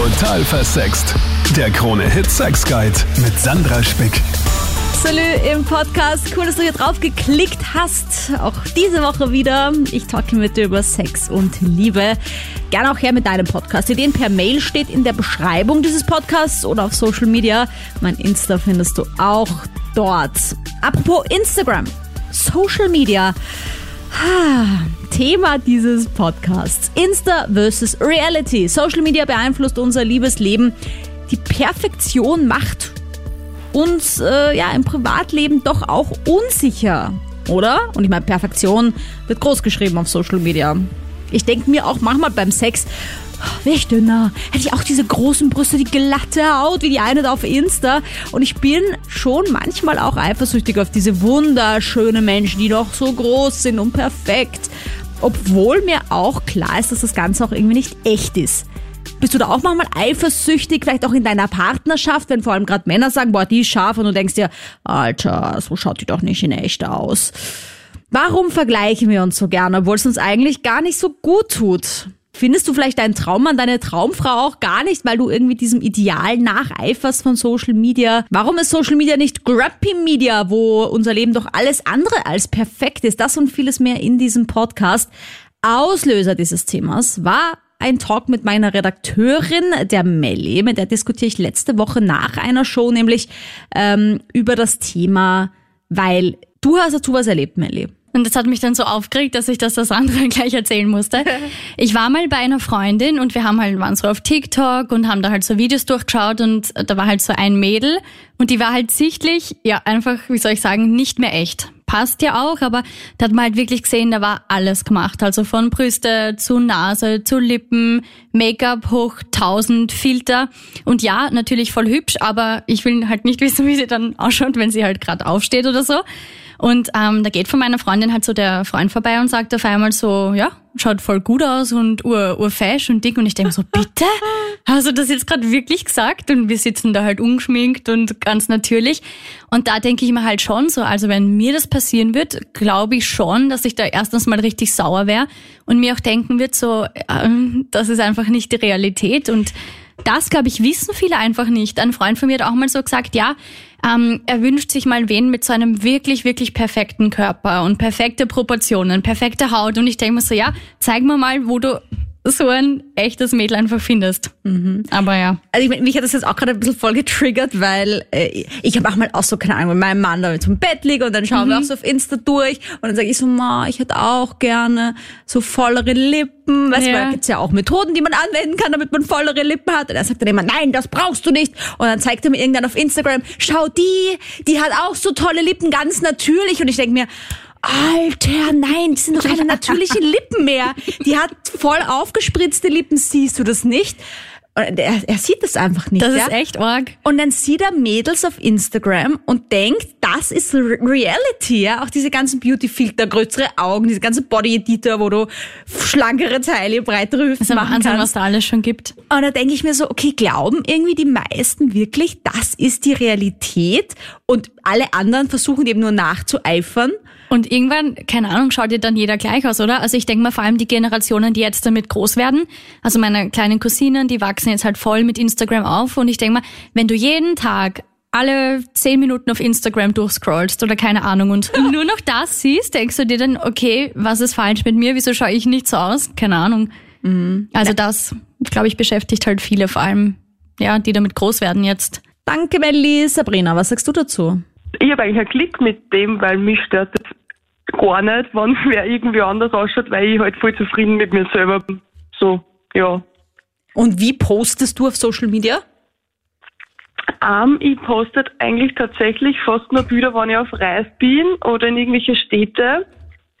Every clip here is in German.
Total versext. Der Krone Hit Sex Guide mit Sandra Spick. Salü im Podcast. Cool, dass du hier drauf geklickt hast. Auch diese Woche wieder. Ich talke mit dir über Sex und Liebe. Gerne auch her mit deinem Podcast. Ideen per Mail steht in der Beschreibung dieses Podcasts oder auf Social Media. Mein Insta findest du auch dort. Apropos Instagram. Social Media. Thema dieses Podcasts. Insta versus Reality. Social Media beeinflusst unser Liebesleben. Die Perfektion macht uns äh, ja im Privatleben doch auch unsicher, oder? Und ich meine, Perfektion wird groß geschrieben auf Social Media. Ich denke mir auch manchmal beim Sex, wäre ich dünner, hätte ich auch diese großen Brüste, die glatte Haut wie die eine da auf Insta. Und ich bin schon manchmal auch eifersüchtig auf diese wunderschönen Menschen, die doch so groß sind und perfekt. Obwohl mir auch klar ist, dass das Ganze auch irgendwie nicht echt ist. Bist du da auch manchmal eifersüchtig, vielleicht auch in deiner Partnerschaft, wenn vor allem gerade Männer sagen, boah, die ist scharf und du denkst dir, Alter, so schaut die doch nicht in echt aus. Warum vergleichen wir uns so gerne, obwohl es uns eigentlich gar nicht so gut tut? Findest du vielleicht deinen Traummann, deine Traumfrau auch gar nicht, weil du irgendwie diesem Ideal nacheiferst von Social Media? Warum ist Social Media nicht Grumpy Media, wo unser Leben doch alles andere als perfekt ist? Das und vieles mehr in diesem Podcast. Auslöser dieses Themas war ein Talk mit meiner Redakteurin, der Melli, mit der diskutiere ich letzte Woche nach einer Show, nämlich ähm, über das Thema, weil du hast dazu was erlebt, Melli. Und das hat mich dann so aufgeregt, dass ich das das andere gleich erzählen musste. Ich war mal bei einer Freundin und wir haben halt, waren so auf TikTok und haben da halt so Videos durchgeschaut und da war halt so ein Mädel und die war halt sichtlich, ja, einfach, wie soll ich sagen, nicht mehr echt passt ja auch, aber da hat man halt wirklich gesehen, da war alles gemacht. Also von Brüste zu Nase, zu Lippen, Make-up hoch, tausend Filter. Und ja, natürlich voll hübsch, aber ich will halt nicht wissen, wie sie dann ausschaut, wenn sie halt gerade aufsteht oder so. Und ähm, da geht von meiner Freundin halt so der Freund vorbei und sagt auf einmal so, ja, schaut voll gut aus und ur, urfesch und dick. Und ich denke so, bitte? Hast du das jetzt gerade wirklich gesagt? Und wir sitzen da halt ungeschminkt und ganz natürlich. Und da denke ich mir halt schon so, also wenn mir das passieren wird, glaube ich schon, dass ich da erstens mal richtig sauer wäre und mir auch denken wird, so, ähm, das ist einfach nicht die Realität. Und das, glaube ich, wissen viele einfach nicht. Ein Freund von mir hat auch mal so gesagt, ja, ähm, er wünscht sich mal wen mit so einem wirklich, wirklich perfekten Körper und perfekte Proportionen, perfekte Haut. Und ich denke mir so, ja, zeig mir mal, wo du so ein echtes Mädel einfach findest. Mhm. Aber ja. Also ich, mich hat das jetzt auch gerade ein bisschen voll getriggert, weil äh, ich habe auch mal auch so, keine Ahnung, mit meinem Mann da zum Bett liege und dann schauen mhm. wir auch so auf Insta durch und dann sage ich so, ma, ich hätte auch gerne so vollere Lippen. Weißt ja. du, gibt's ja auch Methoden, die man anwenden kann, damit man vollere Lippen hat. Und er sagt dann immer, nein, das brauchst du nicht. Und dann zeigt er mir irgendwann auf Instagram, schau die, die hat auch so tolle Lippen, ganz natürlich. Und ich denke mir, Alter, nein, das sind doch keine natürlichen Lippen mehr. Die hat voll aufgespritzte Lippen, siehst du das nicht? Er, er, sieht das einfach nicht. Das ja? ist echt arg. Und dann sieht er Mädels auf Instagram und denkt, das ist Reality, ja. Auch diese ganzen Beauty-Filter, größere Augen, diese ganze Body-Editor, wo du schlankere Teile, breitere Hüften machen Wahnsinn, kannst. was da alles schon gibt. Und da denke ich mir so, okay, glauben irgendwie die meisten wirklich, das ist die Realität und alle anderen versuchen eben nur nachzueifern. Und irgendwann, keine Ahnung, schaut dir dann jeder gleich aus, oder? Also ich denke mal vor allem die Generationen, die jetzt damit groß werden. Also meine kleinen Cousinen, die wachsen jetzt halt voll mit Instagram auf. Und ich denke mal, wenn du jeden Tag alle zehn Minuten auf Instagram durchscrollst oder keine Ahnung und nur noch das siehst, denkst du dir dann, okay, was ist falsch mit mir? Wieso schaue ich nicht so aus? Keine Ahnung. Mhm. Also das, glaube ich, beschäftigt halt viele, vor allem, ja, die damit groß werden jetzt. Danke, Melli. Sabrina, was sagst du dazu? Ich habe eigentlich einen Klick mit dem, weil mich stört das gar nicht, wenn wer irgendwie anders ausschaut, weil ich halt voll zufrieden mit mir selber bin. So, ja. Und wie postest du auf Social Media? Um, ähm, ich poste eigentlich tatsächlich fast nur Bilder, wenn ich auf Reis bin oder in irgendwelche Städte,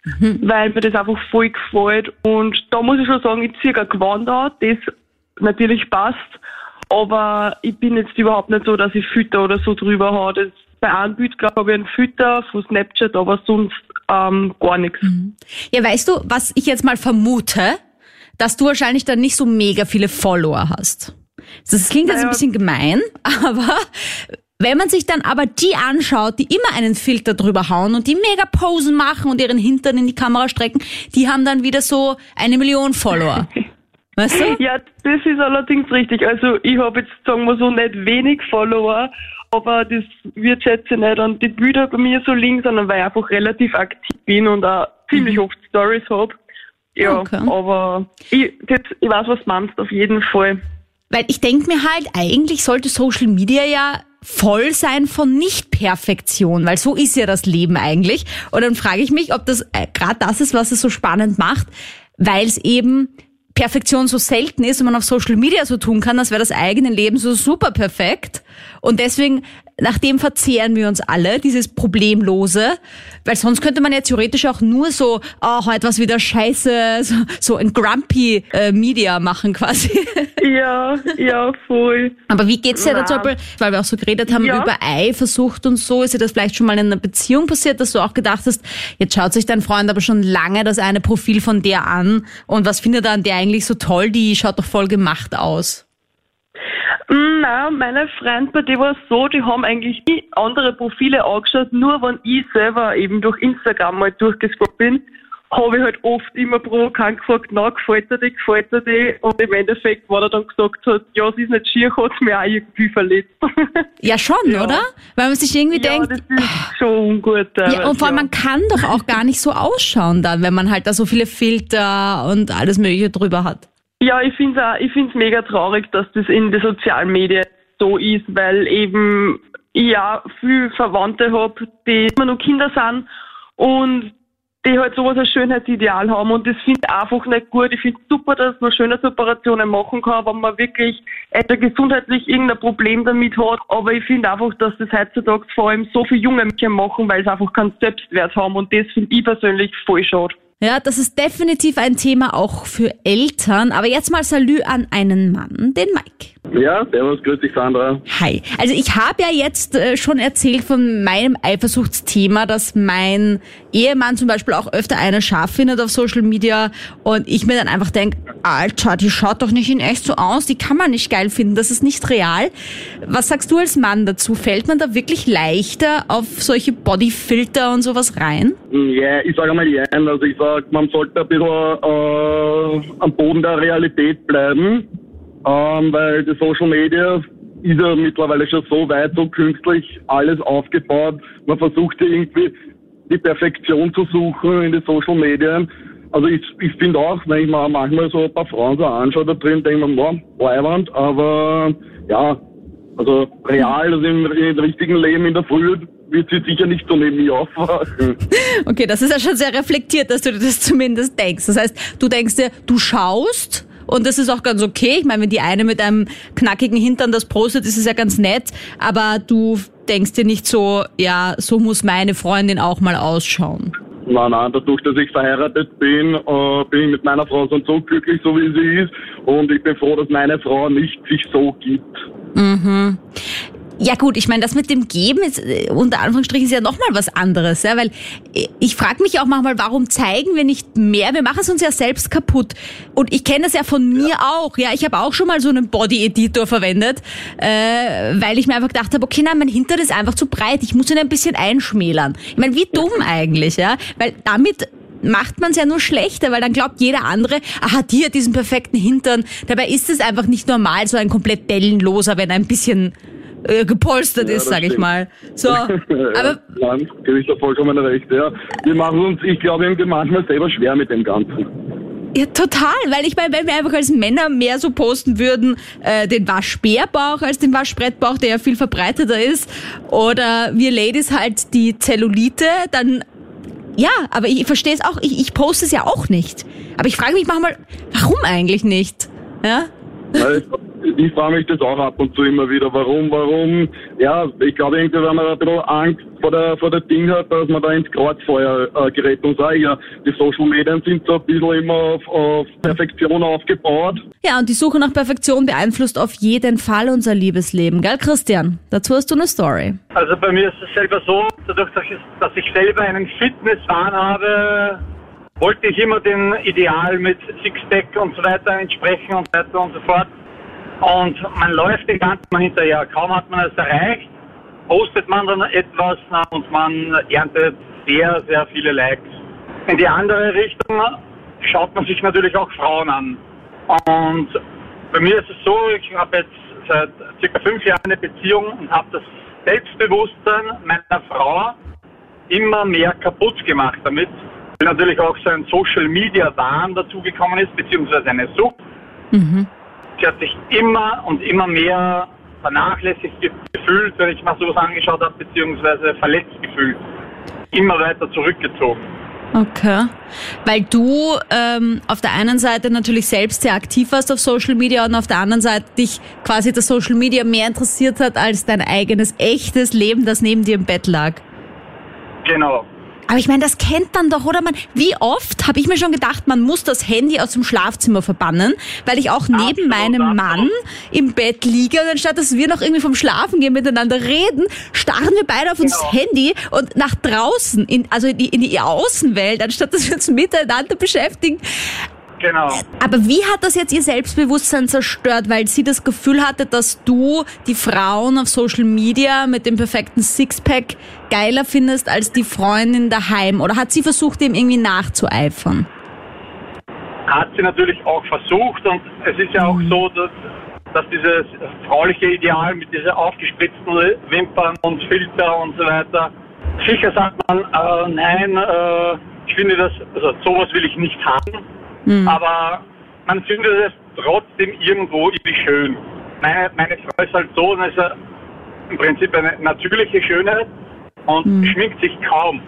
mhm. weil mir das einfach voll gefällt. Und da muss ich schon sagen, ich ziehe ein Gewand an, das natürlich passt, aber ich bin jetzt überhaupt nicht so, dass ich Fütter oder so drüber habe. bei einem Bild, glaube ich, habe ich einen Fütter von Snapchat, aber sonst ähm, gar nichts. Mhm. Ja, weißt du, was ich jetzt mal vermute, dass du wahrscheinlich dann nicht so mega viele Follower hast. Das klingt jetzt naja. ein bisschen gemein, aber wenn man sich dann aber die anschaut, die immer einen Filter drüber hauen und die mega Posen machen und ihren Hintern in die Kamera strecken, die haben dann wieder so eine Million Follower. Weißt du? Ja, das ist allerdings richtig. Also ich habe jetzt, sagen wir so, nicht wenig Follower, aber das wird schätze nicht an die Bilder bei mir so liegen, sondern weil ich einfach relativ aktiv bin und auch ziemlich oft Stories habe. Ja, Okay. aber ich, das, ich weiß, was du meinst, auf jeden Fall. Weil ich denke mir halt, eigentlich sollte Social Media ja voll sein von Nicht-Perfektion, weil so ist ja das Leben eigentlich. Und dann frage ich mich, ob das äh, gerade das ist, was es so spannend macht, weil es eben Perfektion so selten ist und man auf Social Media so tun kann, als wäre das eigene Leben so super perfekt. Und deswegen, nach dem verzehren wir uns alle, dieses Problemlose, weil sonst könnte man ja theoretisch auch nur so, oh, heute was wieder scheiße, so, so ein grumpy äh, Media machen quasi. Ja, ja, voll. Aber wie geht's dir da Na. zum Beispiel, weil wir auch so geredet haben Ja. über Eifersucht und so, ist dir das vielleicht schon mal in einer Beziehung passiert, dass du auch gedacht hast, jetzt schaut sich dein Freund aber schon lange das eine Profil von der an und was findet er an der eigentlich so toll, die schaut doch voll gemacht aus. Mm, Nein, meine Freunde, bei denen war es so, die haben eigentlich nie andere Profile angeschaut, nur wenn ich selber eben durch Instagram mal durchgescrollt bin, habe ich halt oft immer provokant gefragt, na, gefällt dir die, gefällt dir die? Und im Endeffekt, wenn er dann gesagt hat, ja, es ist nicht schier, hat es mich auch irgendwie verletzt. Ja schon, Ja. oder? Weil man sich irgendwie ja, denkt, das ist schon ungut. ja, und vor allem ja. man kann doch auch gar nicht so ausschauen dann, wenn man halt da so viele Filter und alles mögliche drüber hat. Ja, ich finde es ich find's mega traurig, dass das in den sozialen Medien so ist, weil eben ich ja viel Verwandte habe, die immer noch Kinder sind und die halt sowas als Schönheitsideal haben und das finde ich einfach nicht gut. Ich finde super, dass man Schönheitsoperationen machen kann, wenn man wirklich etwa gesundheitlich irgendein Problem damit hat. Aber ich finde einfach, dass das heutzutage vor allem so viele junge Mädchen machen, weil sie einfach keinen Selbstwert haben und das finde ich persönlich voll schade. Ja, das ist definitiv ein Thema auch für Eltern. Aber jetzt mal Salü an einen Mann, den Mike. Ja, servus, grüß dich, Sandra. Hi. Also ich habe ja jetzt äh, schon erzählt von meinem Eifersuchtsthema, dass mein Ehemann zum Beispiel auch öfter eine scharf findet auf Social Media und ich mir dann einfach denke, Alter, die schaut doch nicht in echt so aus, die kann man nicht geil finden, das ist nicht real. Was sagst du als Mann dazu? Fällt man da wirklich leichter auf solche Bodyfilter und sowas rein? Ja, ich sage mal ja, also ich sage, man sollte ein bisschen äh, am Boden der Realität bleiben, ähm, weil die Social Media ist ja mittlerweile schon so weit, so künstlich alles aufgebaut. Man versucht ja irgendwie die Perfektion zu suchen in den Social Media. Also ich, ich finde auch, wenn ich mir manchmal so ein paar Frauen so anschaue da drin, denke ich mir, wow, Leiwand, aber ja, also real, also im, im richtigen Leben in der Früh wird sie sicher nicht so neben mir aufwachen. Okay, das ist ja schon sehr reflektiert, dass du dir das zumindest denkst. Das heißt, du denkst dir, du schaust und das ist auch ganz okay. Ich meine, wenn die eine mit einem knackigen Hintern das postet, ist es ja ganz nett, aber du denkst dir nicht so, ja, so muss meine Freundin auch mal ausschauen. Nein, nein, dadurch, dass ich verheiratet bin, äh, bin ich mit meiner Frau so, so glücklich, so wie sie ist. Und ich bin froh, dass meine Frau nicht sich so gibt. Ja gut, ich meine, das mit dem Geben ist äh, unter Anführungsstrichen ist ja nochmal was anderes, ja, weil äh, ich frage mich auch manchmal, warum zeigen wir nicht mehr? Wir machen es uns ja selbst kaputt. Und ich kenne das ja von mir auch, ja, ich habe auch schon mal so einen Body-Editor verwendet, äh, weil ich mir einfach gedacht habe, okay, nein, mein Hintern ist einfach zu breit, ich muss ihn ein bisschen einschmälern. Ich meine, wie dumm eigentlich, ja, weil damit macht man es ja nur schlechter, weil dann glaubt jeder andere, aha, die hat diesen perfekten Hintern. Dabei ist es einfach nicht normal, so ein komplett dellenloser, wenn er ein bisschen äh, gepolstert Ja, ist, das sag ich mal. So, aber ja, Nein, gebe ich da vollkommen recht, ja. Wir machen uns, ich glaube, irgendwie manchmal selber schwer mit dem Ganzen. ja, total, weil ich meine, wenn wir einfach als Männer mehr so posten würden, äh, den Waschbärbauch als den Waschbrettbauch, der ja viel verbreiteter ist, oder wir Ladies halt die Zellulite, dann ja, aber ich verstehe es auch, ich, ich poste es ja auch nicht. Aber ich frage mich manchmal, warum eigentlich nicht? Ja? Weil ich frage mich das auch ab und zu immer wieder, warum, warum, ja, ich glaube irgendwie, wenn man ein bisschen Angst vor der, vor der Ding hat, dass man da ins Kreuzfeuer äh, gerät und sagt, ja, die Social Medien sind so ein bisschen immer auf, auf Perfektion aufgebaut. Ja, und die Suche nach Perfektion beeinflusst auf jeden Fall unser Liebesleben, gell, Christian? Dazu hast du eine Story. Also bei mir ist es selber so, dadurch, dass ich, dass ich selber einen Fitnesswahn habe, wollte ich immer den Ideal mit Sixpack und so weiter entsprechen und so weiter und so fort. Und man läuft den ganzen Mal hinterher. Kaum hat man es erreicht, postet man dann etwas und man erntet sehr, sehr viele Likes. In die andere Richtung schaut man sich natürlich auch Frauen an. Und bei mir ist es so, ich habe jetzt seit circa fünf Jahren eine Beziehung und habe das Selbstbewusstsein meiner Frau immer mehr kaputt gemacht damit. Weil natürlich auch so ein Social Media Wahn dazugekommen ist, beziehungsweise eine Sucht. Sie hat sich immer und immer mehr vernachlässigt gefühlt, wenn ich mal sowas angeschaut habe, beziehungsweise verletzt gefühlt. Immer weiter zurückgezogen. Okay. Weil du ähm, auf der einen Seite natürlich selbst sehr aktiv warst auf Social Media und auf der anderen Seite dich quasi das Social Media mehr interessiert hat als dein eigenes echtes Leben, das neben dir im Bett lag. Genau. Aber ich meine, das kennt man doch, oder? Man, wie oft habe ich mir schon gedacht, man muss das Handy aus dem Schlafzimmer verbannen, weil ich auch neben Absolut, meinem absolut. Mann im Bett liege und anstatt dass wir noch irgendwie vom Schlafen gehen miteinander reden, starren wir beide auf uns Genau. Handy und nach draußen, in, also in die, in die Außenwelt, anstatt dass wir uns miteinander beschäftigen. Genau. Aber wie hat das jetzt ihr Selbstbewusstsein zerstört, weil sie das Gefühl hatte, dass du die Frauen auf Social Media mit dem perfekten Sixpack geiler findest als die Freundin daheim? Oder hat sie versucht, dem irgendwie nachzueifern? Hat sie natürlich auch versucht und es ist ja auch so, dass, dass dieses frauliche Ideal mit dieser aufgespritzten Wimpern und Filter und so weiter, sicher sagt man, äh, nein, äh, ich finde das, also sowas will ich nicht haben, aber man findet es trotzdem irgendwo irgendwie schön. Meine, meine Frau ist halt so, und ist im Prinzip eine natürliche Schönheit und schminkt sich kaum.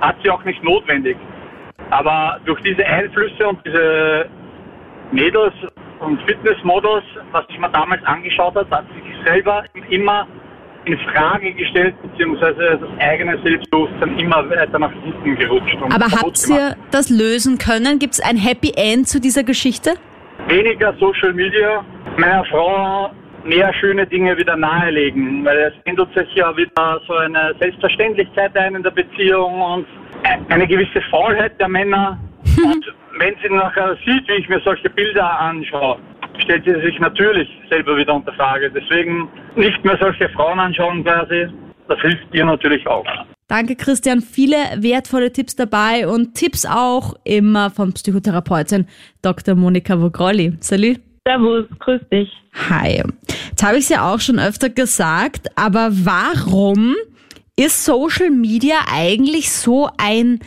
Hat sie auch nicht notwendig. Aber durch diese Einflüsse und diese Mädels und Fitnessmodels, was ich mir damals angeschaut habe, hat sich selber immer in Frage gestellt, beziehungsweise das eigene Selbstbewusstsein immer weiter nach hinten gerutscht. Und Aber habt ihr das lösen können? Gibt es ein Happy End zu dieser Geschichte? weniger Social Media, meiner Frau mehr schöne Dinge wieder nahelegen, weil es ändert sich ja wieder so eine Selbstverständlichkeit ein in der Beziehung und eine gewisse Faulheit der Männer. und wenn sie nachher sieht, wie ich mir solche Bilder anschaue, stellt sie sich natürlich selber wieder unter Frage. Deswegen nicht mehr solche Frauen anschauen quasi. Das hilft dir natürlich auch. Danke, Christian. Viele wertvolle Tipps dabei und Tipps auch immer von Psychotherapeutin Dr. Monika Vogrolli. Salut. Servus, grüß dich. Hi. Jetzt habe ich es ja auch schon öfter gesagt, aber warum ist Social Media eigentlich so ein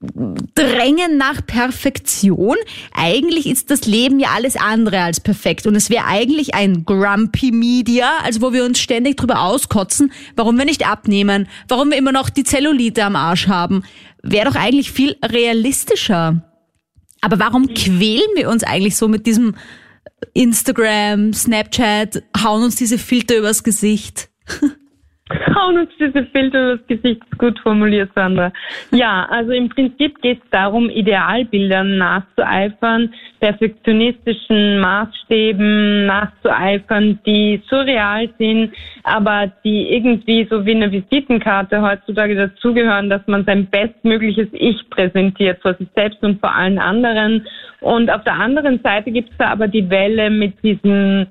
Drängen nach Perfektion? Eigentlich ist das Leben ja alles andere als perfekt und es wäre eigentlich ein Grumpy Media, also wo wir uns ständig drüber auskotzen, warum wir nicht abnehmen, warum wir immer noch die Zellulite am Arsch haben. Wäre doch eigentlich viel realistischer. Aber warum quälen wir uns eigentlich so mit diesem Instagram, Snapchat, hauen uns diese Filter übers Gesicht? Hauen uns diese Filter übers Gesicht gut formuliert, Sandra. Ja, also im Prinzip geht es darum, Idealbildern nachzueifern, perfektionistischen Maßstäben nachzueifern, die surreal sind, aber die irgendwie so wie eine Visitenkarte heutzutage dazugehören, dass man sein bestmögliches Ich präsentiert vor sich selbst und vor allen anderen. Und auf der anderen Seite gibt es da aber die Welle mit diesem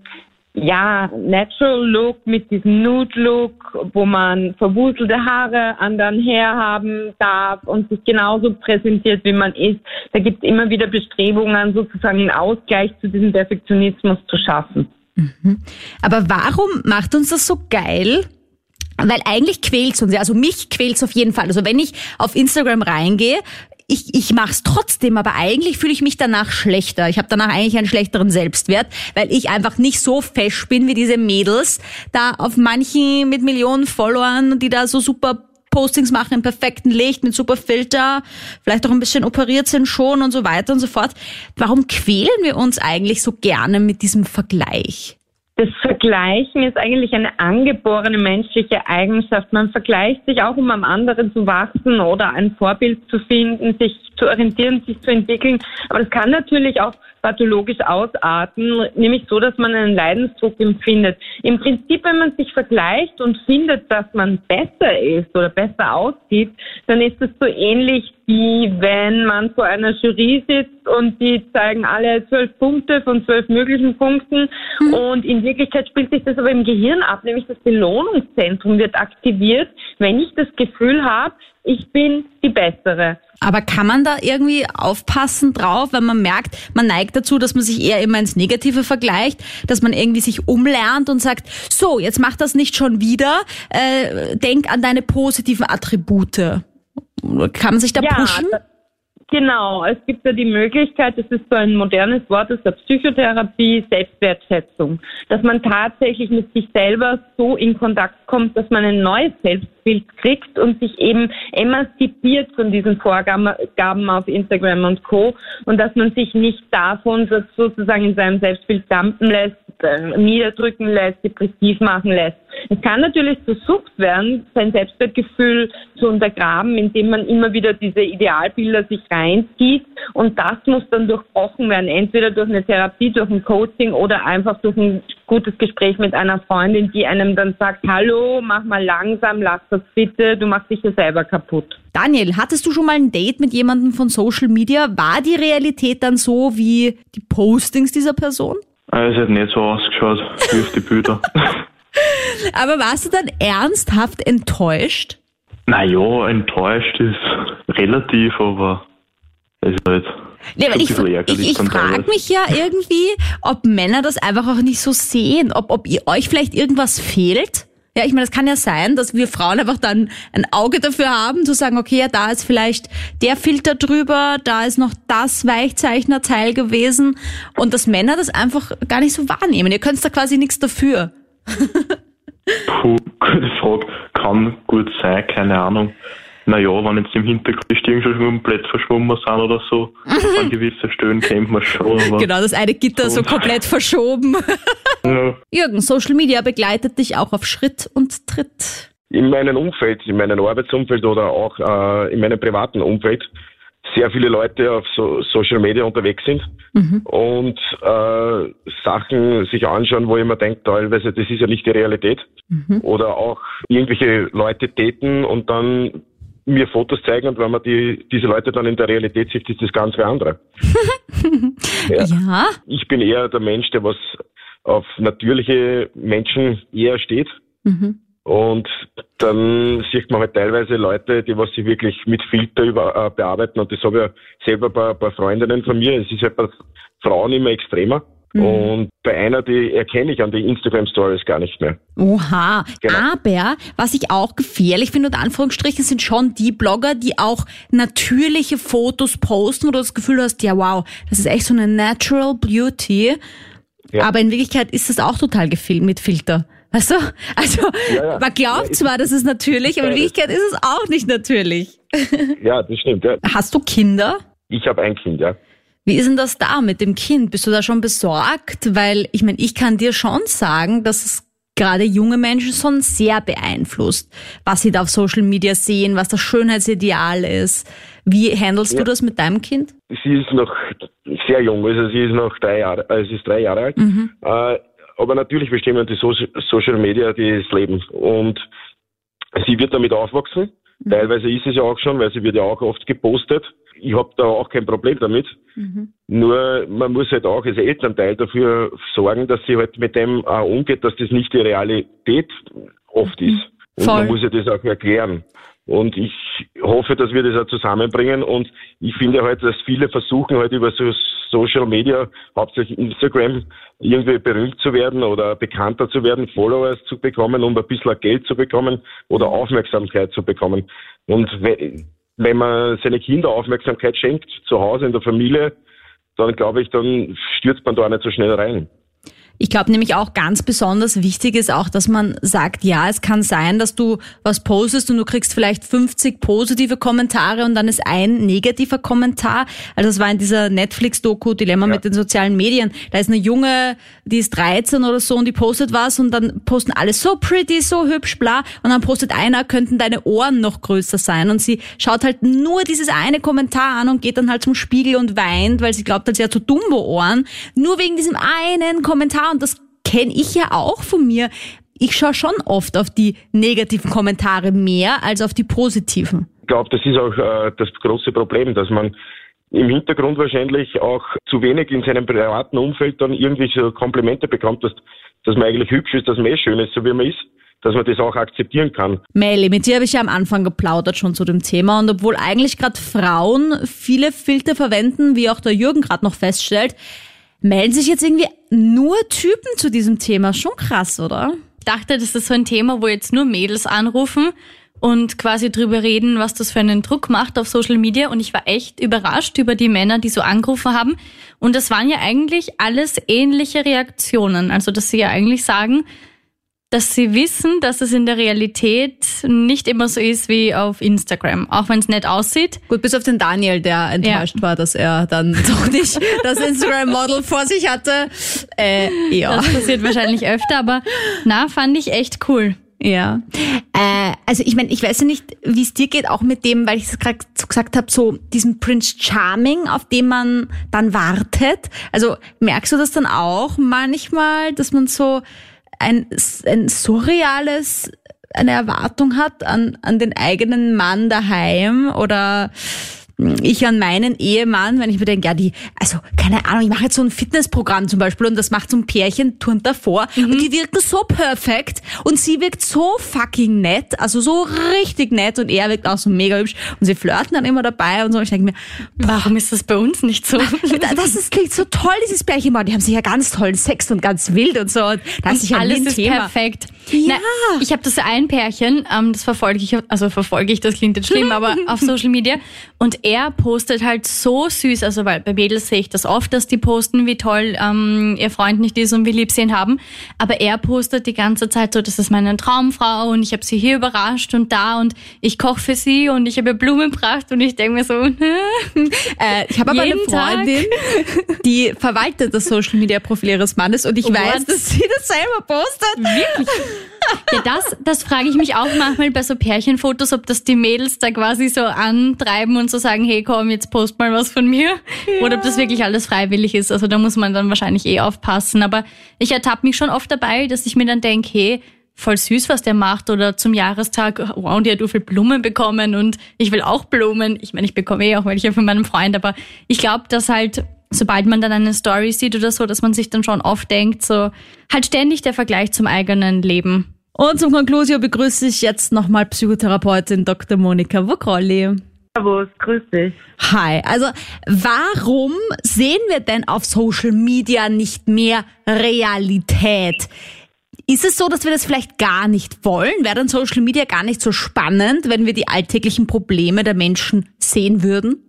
ja, Natural Look mit diesem Nude Look, wo man verwuselte Haare an dann herhaben darf und sich genauso präsentiert, wie man ist. Da gibt es immer wieder Bestrebungen, sozusagen einen Ausgleich zu diesem Perfektionismus zu schaffen. Aber warum macht uns das so geil? Weil eigentlich quält's uns ja. Also mich quält's auf jeden Fall. Also wenn ich auf Instagram reingehe, ich, ich mach's trotzdem, aber eigentlich fühle ich mich danach schlechter. Ich habe danach eigentlich einen schlechteren Selbstwert, weil ich einfach nicht so fesch bin wie diese Mädels da auf manchen mit Millionen Followern, die da so super Postings machen im perfekten Licht mit super Filter, vielleicht auch ein bisschen operiert sind schon und so weiter und so fort. Warum quälen wir uns eigentlich so gerne mit diesem Vergleich? Das Vergleichen ist eigentlich eine angeborene menschliche Eigenschaft. Man vergleicht sich auch, um am anderen zu wachsen oder ein Vorbild zu finden, sich zu orientieren, sich zu entwickeln. Aber das kann natürlich auch pathologisch ausarten, nämlich so, dass man einen Leidensdruck empfindet. Im Prinzip, wenn man sich vergleicht und findet, dass man besser ist oder besser aussieht, dann ist es so ähnlich wie wenn man vor einer Jury sitzt und die zeigen alle zwölf Punkte von zwölf möglichen Punkten und in Wirklichkeit spielt sich das aber im Gehirn ab, nämlich das Belohnungszentrum wird aktiviert, wenn ich das Gefühl habe, ich bin die Bessere. Aber kann man da irgendwie aufpassen drauf, wenn man merkt, man neigt dazu, dass man sich eher immer ins Negative vergleicht, dass man irgendwie sich umlernt und sagt, so, jetzt mach das nicht schon wieder, äh, denk an deine positiven Attribute. Kann man sich da Ja, pushen? Genau, es gibt ja die Möglichkeit, das ist so ein modernes Wort aus der Psychotherapie, Selbstwertschätzung, dass man tatsächlich mit sich selber so in Kontakt kommt, dass man ein neues Selbstbild kriegt und sich eben emanzipiert von diesen Vorgaben auf Instagram und Co. und dass man sich nicht davon so- sozusagen in seinem Selbstbild dampen lässt, niederdrücken lässt, depressiv machen lässt. Es kann natürlich zur Sucht werden, sein Selbstwertgefühl zu untergraben, indem man immer wieder diese Idealbilder sich reinzieht. Und das muss dann durchbrochen werden, entweder durch eine Therapie, durch ein Coaching oder einfach durch ein gutes Gespräch mit einer Freundin, die einem dann sagt, hallo, mach mal langsam, lass das bitte, du machst dich ja selber kaputt. Daniel, hattest du schon mal ein Date mit jemandem von Social Media? War die Realität dann so wie die Postings dieser Person? Also, es hat nicht so ausgeschaut wie auf die Bilder. Aber warst du dann ernsthaft enttäuscht? naja, enttäuscht ist relativ, aber es ist halt Nee, weil ich ich, ich frage mich ja irgendwie, ob Männer das einfach auch nicht so sehen, ob, ob ihr, euch vielleicht irgendwas fehlt. Ja, ich meine, es kann ja sein, dass wir Frauen einfach dann ein Auge dafür haben, zu sagen, okay, ja, da ist vielleicht der Filter drüber, da ist noch das Weichzeichnerteil gewesen und dass Männer das einfach gar nicht so wahrnehmen. Ihr könnt da quasi nichts dafür. Puh, gute Frage. Kann gut sein, keine Ahnung. Naja, wenn jetzt im Hintergrund die Stirn schon komplett verschwommen sind oder so, an gewissen Stellen kennt man schon, aber Genau, das eine Gitter so So. komplett verschoben. ja, Jürgen, Social Media begleitet dich auch auf Schritt und Tritt. in meinem Umfeld, in meinem Arbeitsumfeld oder auch äh, in meinem privaten Umfeld sehr viele Leute auf so Social Media unterwegs sind und äh, Sachen sich anschauen, wo ich mir denke, teilweise, das ist ja nicht die Realität. Oder auch irgendwelche Leute täten und dann mir Fotos zeigen und wenn man die, diese Leute dann in der Realität sieht, ist das ganz wie andere. Ja. Ich bin eher der Mensch, der was auf natürliche Menschen eher steht. Und dann sieht man halt teilweise Leute, die was sie wirklich mit Filter über, äh, bearbeiten. Und das habe ich ja selber bei, bei Freundinnen von mir. Es ist halt bei Frauen immer extremer. Und bei einer, die erkenne ich an die Instagram-Stories gar nicht mehr. Oha, Genau. aber was ich auch gefährlich finde, unter Anführungsstrichen, sind schon die Blogger, die auch natürliche Fotos posten, wo du das Gefühl hast, ja wow, das ist echt so eine Natural Beauty. Ja. Aber in Wirklichkeit ist das auch total gefilmt mit Filter. Weißt du? Also, Ja, ja. man glaubt zwar, das ist natürlich, aber in. Wirklichkeit ist es auch nicht natürlich. Ja, das stimmt. Ja. Hast du Kinder? Ich habe ein Kind, ja. Wie ist denn das da mit dem Kind? Bist du da schon besorgt? Weil ich meine, ich kann dir schon sagen, dass es gerade junge Menschen schon sehr beeinflusst, was sie da auf Social Media sehen, was das Schönheitsideal ist. Wie handelst du Ja. das mit deinem Kind? Sie ist noch sehr jung, also sie ist noch drei Jahre, äh, sie ist drei Jahre alt. Äh, aber natürlich bestimmen die so Social Media das Leben. Und sie wird damit aufwachsen. Teilweise ist es ja auch schon, weil sie wird ja auch oft gepostet. Ich habe da auch kein Problem damit. Nur man muss halt auch als Elternteil dafür sorgen, dass sie halt mit dem auch umgeht, dass das nicht die Realität oft ist. Und Voll. man muss ja das auch erklären. Und ich hoffe, dass wir das auch zusammenbringen. Und ich finde halt, dass viele versuchen halt über so Social Media, hauptsächlich Instagram, irgendwie berühmt zu werden oder bekannter zu werden, Followers zu bekommen, um ein bisschen Geld zu bekommen oder Aufmerksamkeit zu bekommen. Und wenn man seine Kinder Aufmerksamkeit schenkt, zu Hause in der Familie, dann glaube ich, dann stürzt man da nicht so schnell rein. Ich glaube nämlich auch ganz besonders wichtig ist auch, dass man sagt, ja, es kann sein, dass du was postest und du kriegst vielleicht 50 positive Kommentare und dann ist ein negativer Kommentar. Also das war in dieser Netflix-Doku Dilemma mit den sozialen Medien. Da ist eine Junge, die ist 13 oder so und die postet was und dann posten alle so pretty, so hübsch, bla. Und dann postet einer, könnten deine Ohren noch größer sein. Und sie schaut halt nur dieses eine Kommentar an und geht dann halt zum Spiegel und weint, weil sie glaubt, halt, sie hat so Dumbo-Ohren. Nur wegen diesem einen Kommentar und das kenne ich ja auch von mir. Ich schaue schon oft auf die negativen Kommentare mehr als auf die positiven. Ich glaube, das ist auch äh, das große Problem, dass man im Hintergrund wahrscheinlich auch zu wenig in seinem privaten Umfeld dann irgendwie so Komplimente bekommt, dass dass man eigentlich hübsch ist, dass man eh schön ist, so wie man ist, dass man das auch akzeptieren kann. Melly, mit dir habe ich ja am Anfang geplaudert schon zu dem Thema und obwohl eigentlich gerade Frauen viele Filter verwenden, wie auch der Jürgen gerade noch feststellt, melden sich jetzt irgendwie nur Typen zu diesem Thema. Schon krass, oder? Ich dachte, das ist so ein Thema, wo jetzt nur Mädels anrufen und quasi drüber reden, was das für einen Druck macht auf Social Media. Und ich war echt überrascht über die Männer, die so angerufen haben. Und das waren ja eigentlich alles ähnliche Reaktionen. Also, dass sie ja eigentlich sagen, dass sie wissen, dass es in der Realität nicht immer so ist wie auf Instagram, auch wenn es nett aussieht. Gut, bis auf den Daniel, der enttäuscht ja. war, dass er dann doch nicht das Instagram-Model vor sich hatte. Äh, ja. Das passiert wahrscheinlich öfter, aber na, fand ich echt cool. Ja. Äh, also ich meine, ich weiß ja nicht, wie es dir geht, auch mit dem, weil ich es gerade so gesagt habe, so diesen Prince Charming, auf den man dann wartet. Also merkst du das dann auch manchmal, dass man so ein, ein surreales, eine Erwartung hat an, an den eigenen Mann daheim oder ich an meinen Ehemann, wenn ich mir denke, ja, die, also keine Ahnung, ich mache jetzt so ein Fitnessprogramm zum Beispiel und das macht so ein Pärchen, turnt davor mhm. und die wirken so perfekt und sie wirkt so fucking nett, also so richtig nett und er wirkt auch so mega hübsch und sie flirten dann immer dabei und so. Ich denke mir, boah, warum ist das bei uns nicht so? das ist, klingt so toll, dieses Pärchen, die haben sich ja ganz tollen Sex und ganz wild und so. Und das ist ja alles ist Thema. perfekt. Ja. Na, ich habe das ein Pärchen, ähm, das verfolge ich, also verfolge ich, das klingt jetzt schlimm, aber auf Social Media und er postet halt so süß, also weil bei Mädels sehe ich das oft, dass die posten, wie toll ähm, ihr Freund nicht ist und wie lieb sie ihn haben. Aber er postet die ganze Zeit so, das ist meine Traumfrau und ich habe sie hier überrascht und da und ich koche für sie und ich habe ihr Blumen gebracht und ich denke mir so, äh, ich habe aber eine Freundin, Tag. die verwaltet das Social Media Profil ihres Mannes und ich What? weiß, dass sie das selber postet. Wirklich? Ja, das, das frage ich mich auch manchmal bei so Pärchenfotos, ob das die Mädels da quasi so antreiben und so sagen, hey komm, jetzt post mal was von mir. Ja. Oder ob das wirklich alles freiwillig ist. Also da muss man dann wahrscheinlich eh aufpassen. Aber ich ertappe mich schon oft dabei, dass ich mir dann denke, hey, voll süß, was der macht. Oder zum Jahrestag, wow, die hat so viel Blumen bekommen und ich will auch Blumen. Ich meine, ich bekomme eh auch welche von meinem Freund, aber ich glaube, dass halt sobald man dann eine Story sieht oder so, dass man sich dann schon oft denkt, so halt ständig der Vergleich zum eigenen Leben. Und zum Konklusio begrüße ich jetzt nochmal Psychotherapeutin Dr. Monika Wokrolli. Servus, grüß dich. Hi, also warum sehen wir denn auf Social Media nicht mehr Realität? Ist es so, dass wir das vielleicht gar nicht wollen? Wäre dann Social Media gar nicht so spannend, wenn wir die alltäglichen Probleme der Menschen sehen würden?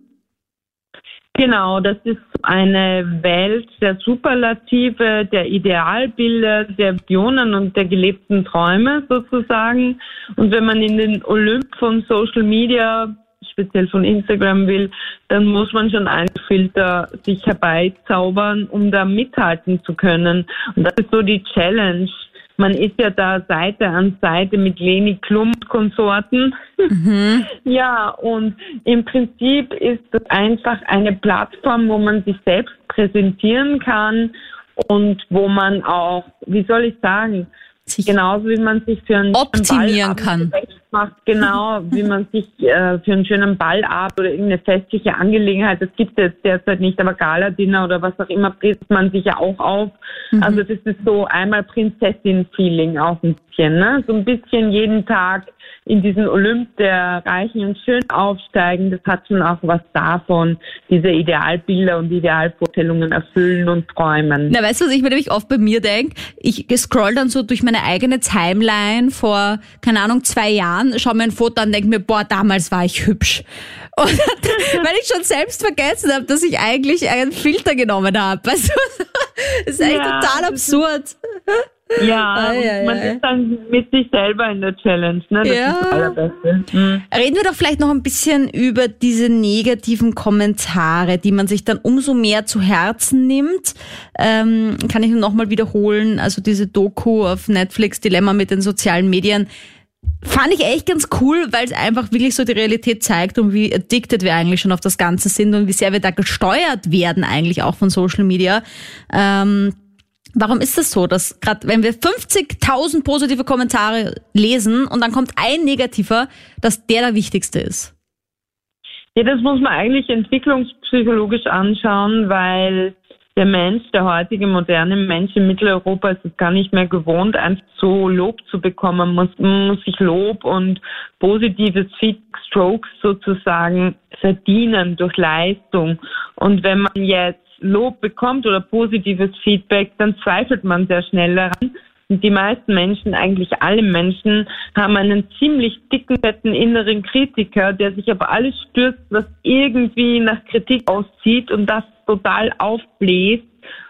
Genau, das ist eine Welt der Superlative, der Idealbilder, der Visionen und der gelebten Träume sozusagen. Und wenn man in den Olymp von Social Media, speziell von Instagram will, dann muss man schon einen Filter sich herbeizaubern, um da mithalten zu können. Und das ist so die Challenge man ist ja da Seite an Seite mit Leni Klump Konsorten. Mhm. ja, und im Prinzip ist das einfach eine Plattform, wo man sich selbst präsentieren kann und wo man auch, wie soll ich sagen, sich genauso wie man sich für einen optimieren kann. Macht, genau, wie man sich äh, für einen schönen Ballabend oder irgendeine festliche Angelegenheit, das gibt es jetzt derzeit nicht, aber Gala-Dinner oder was auch immer, bringt man sich ja auch auf. Mhm. Also das ist so einmal Prinzessin-Feeling auch ein bisschen, ne? So ein bisschen jeden Tag in diesen Olymp der Reichen und Schön aufsteigen, das hat schon auch was davon, diese Idealbilder und Idealvorstellungen erfüllen und träumen. Na, weißt du, was ich mir nämlich oft bei mir denke? Ich scroll dann so durch meine eigene Timeline vor, keine Ahnung, zwei Jahren, schaue mir ein Foto an und denke mir, boah, damals war ich hübsch. Und weil ich schon selbst vergessen habe, dass ich eigentlich einen Filter genommen habe. Du? Das ist eigentlich ja, total absurd. Ja, ah, ja, man ja. ist dann mit sich selber in der Challenge. Ne? Das ja. ist das Allerbeste. Mhm. Reden wir doch vielleicht noch ein bisschen über diese negativen Kommentare, die man sich dann umso mehr zu Herzen nimmt. Ähm, kann ich nur nochmal wiederholen, also diese Doku auf Netflix, Dilemma mit den sozialen Medien, fand ich echt ganz cool, weil es einfach wirklich so die Realität zeigt und wie addicted wir eigentlich schon auf das Ganze sind und wie sehr wir da gesteuert werden eigentlich auch von Social Media. Ähm, Warum ist es so, dass gerade wenn wir 50.000 positive Kommentare lesen und dann kommt ein negativer, dass der der wichtigste ist? Ja, das muss man eigentlich entwicklungspsychologisch anschauen, weil der Mensch, der heutige moderne Mensch in Mitteleuropa ist es gar nicht mehr gewohnt, einfach so Lob zu bekommen. Man muss, sich Lob und positives Feedback, Strokes sozusagen verdienen durch Leistung. Und wenn man jetzt Lob bekommt oder positives Feedback, dann zweifelt man sehr schnell daran. Die meisten Menschen, eigentlich alle Menschen, haben einen ziemlich dicken, fetten inneren Kritiker, der sich aber alles stürzt, was irgendwie nach Kritik auszieht und das total aufbläst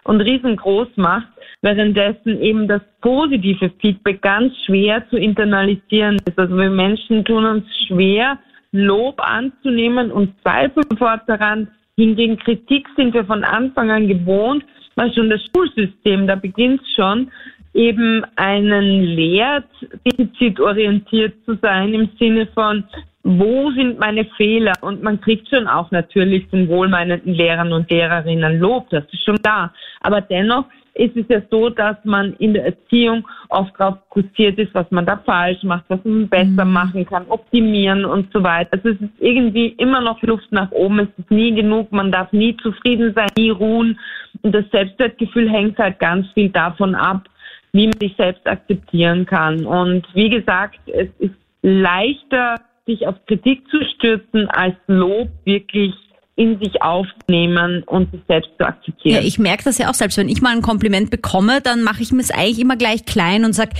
und riesengroß macht, währenddessen eben das positive Feedback ganz schwer zu internalisieren ist. Also wir Menschen tun uns schwer, Lob anzunehmen und zweifeln sofort daran. Hingegen Kritik sind wir von Anfang an gewohnt, weil schon das Schulsystem, da beginnt schon, eben einen lehrt, defizitorientiert zu sein im Sinne von, wo sind meine Fehler? Und man kriegt schon auch natürlich von wohlmeinenden Lehrern und Lehrerinnen Lob, das ist schon da. Aber dennoch ist es ja so, dass man in der Erziehung oft darauf fokussiert ist, was man da falsch macht, was man besser mhm. machen kann, optimieren und so weiter. Also es ist irgendwie immer noch Luft nach oben, es ist nie genug, man darf nie zufrieden sein, nie ruhen. Und das Selbstwertgefühl hängt halt ganz viel davon ab, wie man sich selbst akzeptieren kann. Und wie gesagt, es ist leichter, sich auf Kritik zu stürzen, als Lob wirklich in sich aufnehmen und sich selbst zu akzeptieren. Ja, ich merke das ja auch selbst. Wenn ich mal ein Kompliment bekomme, dann mache ich mir es eigentlich immer gleich klein und sag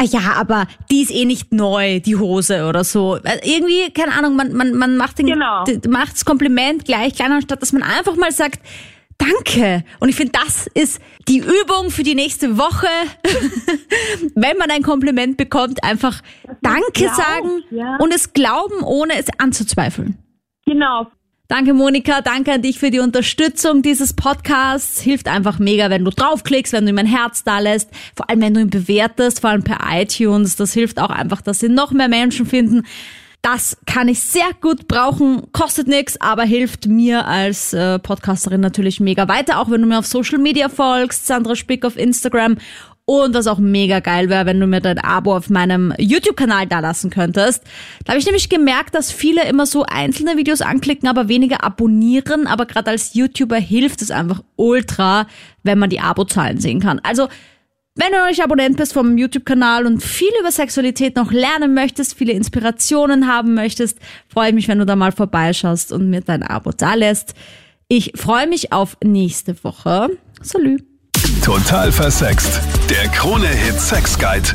ah ja, aber die ist eh nicht neu, die Hose oder so. Äh, irgendwie, keine Ahnung, man, man, man macht, den, genau. macht das Kompliment gleich klein, anstatt dass man einfach mal sagt, Danke. Und ich finde, das ist die Übung für die nächste Woche. Wenn man ein Kompliment bekommt, einfach Danke Glaub, sagen ja. und es glauben, ohne es anzuzweifeln. Genau. Danke, Monika. Danke an dich für die Unterstützung dieses Podcasts. Hilft einfach mega, wenn du draufklickst, wenn du ihm ein Herz da lässt. Vor allem, wenn du ihn bewertest, vor allem per iTunes. Das hilft auch einfach, dass sie noch mehr Menschen finden. Das kann ich sehr gut brauchen, kostet nichts, aber hilft mir als äh, Podcasterin natürlich mega weiter, auch wenn du mir auf Social Media folgst, Sandra Spick auf Instagram und was auch mega geil wäre, wenn du mir dein Abo auf meinem YouTube-Kanal da lassen könntest. Da habe ich nämlich gemerkt, dass viele immer so einzelne Videos anklicken, aber weniger abonnieren. Aber gerade als YouTuber hilft es einfach ultra, wenn man die Abozahlen sehen kann. Also wenn du nicht Abonnent bist vom YouTube-Kanal und viel über Sexualität noch lernen möchtest, viele Inspirationen haben möchtest, freue ich mich, wenn du da mal vorbeischaust und mir dein Abo da lässt. Ich freue mich auf nächste Woche. Salü. Total versext. Der Krone-Hit Sex Guide.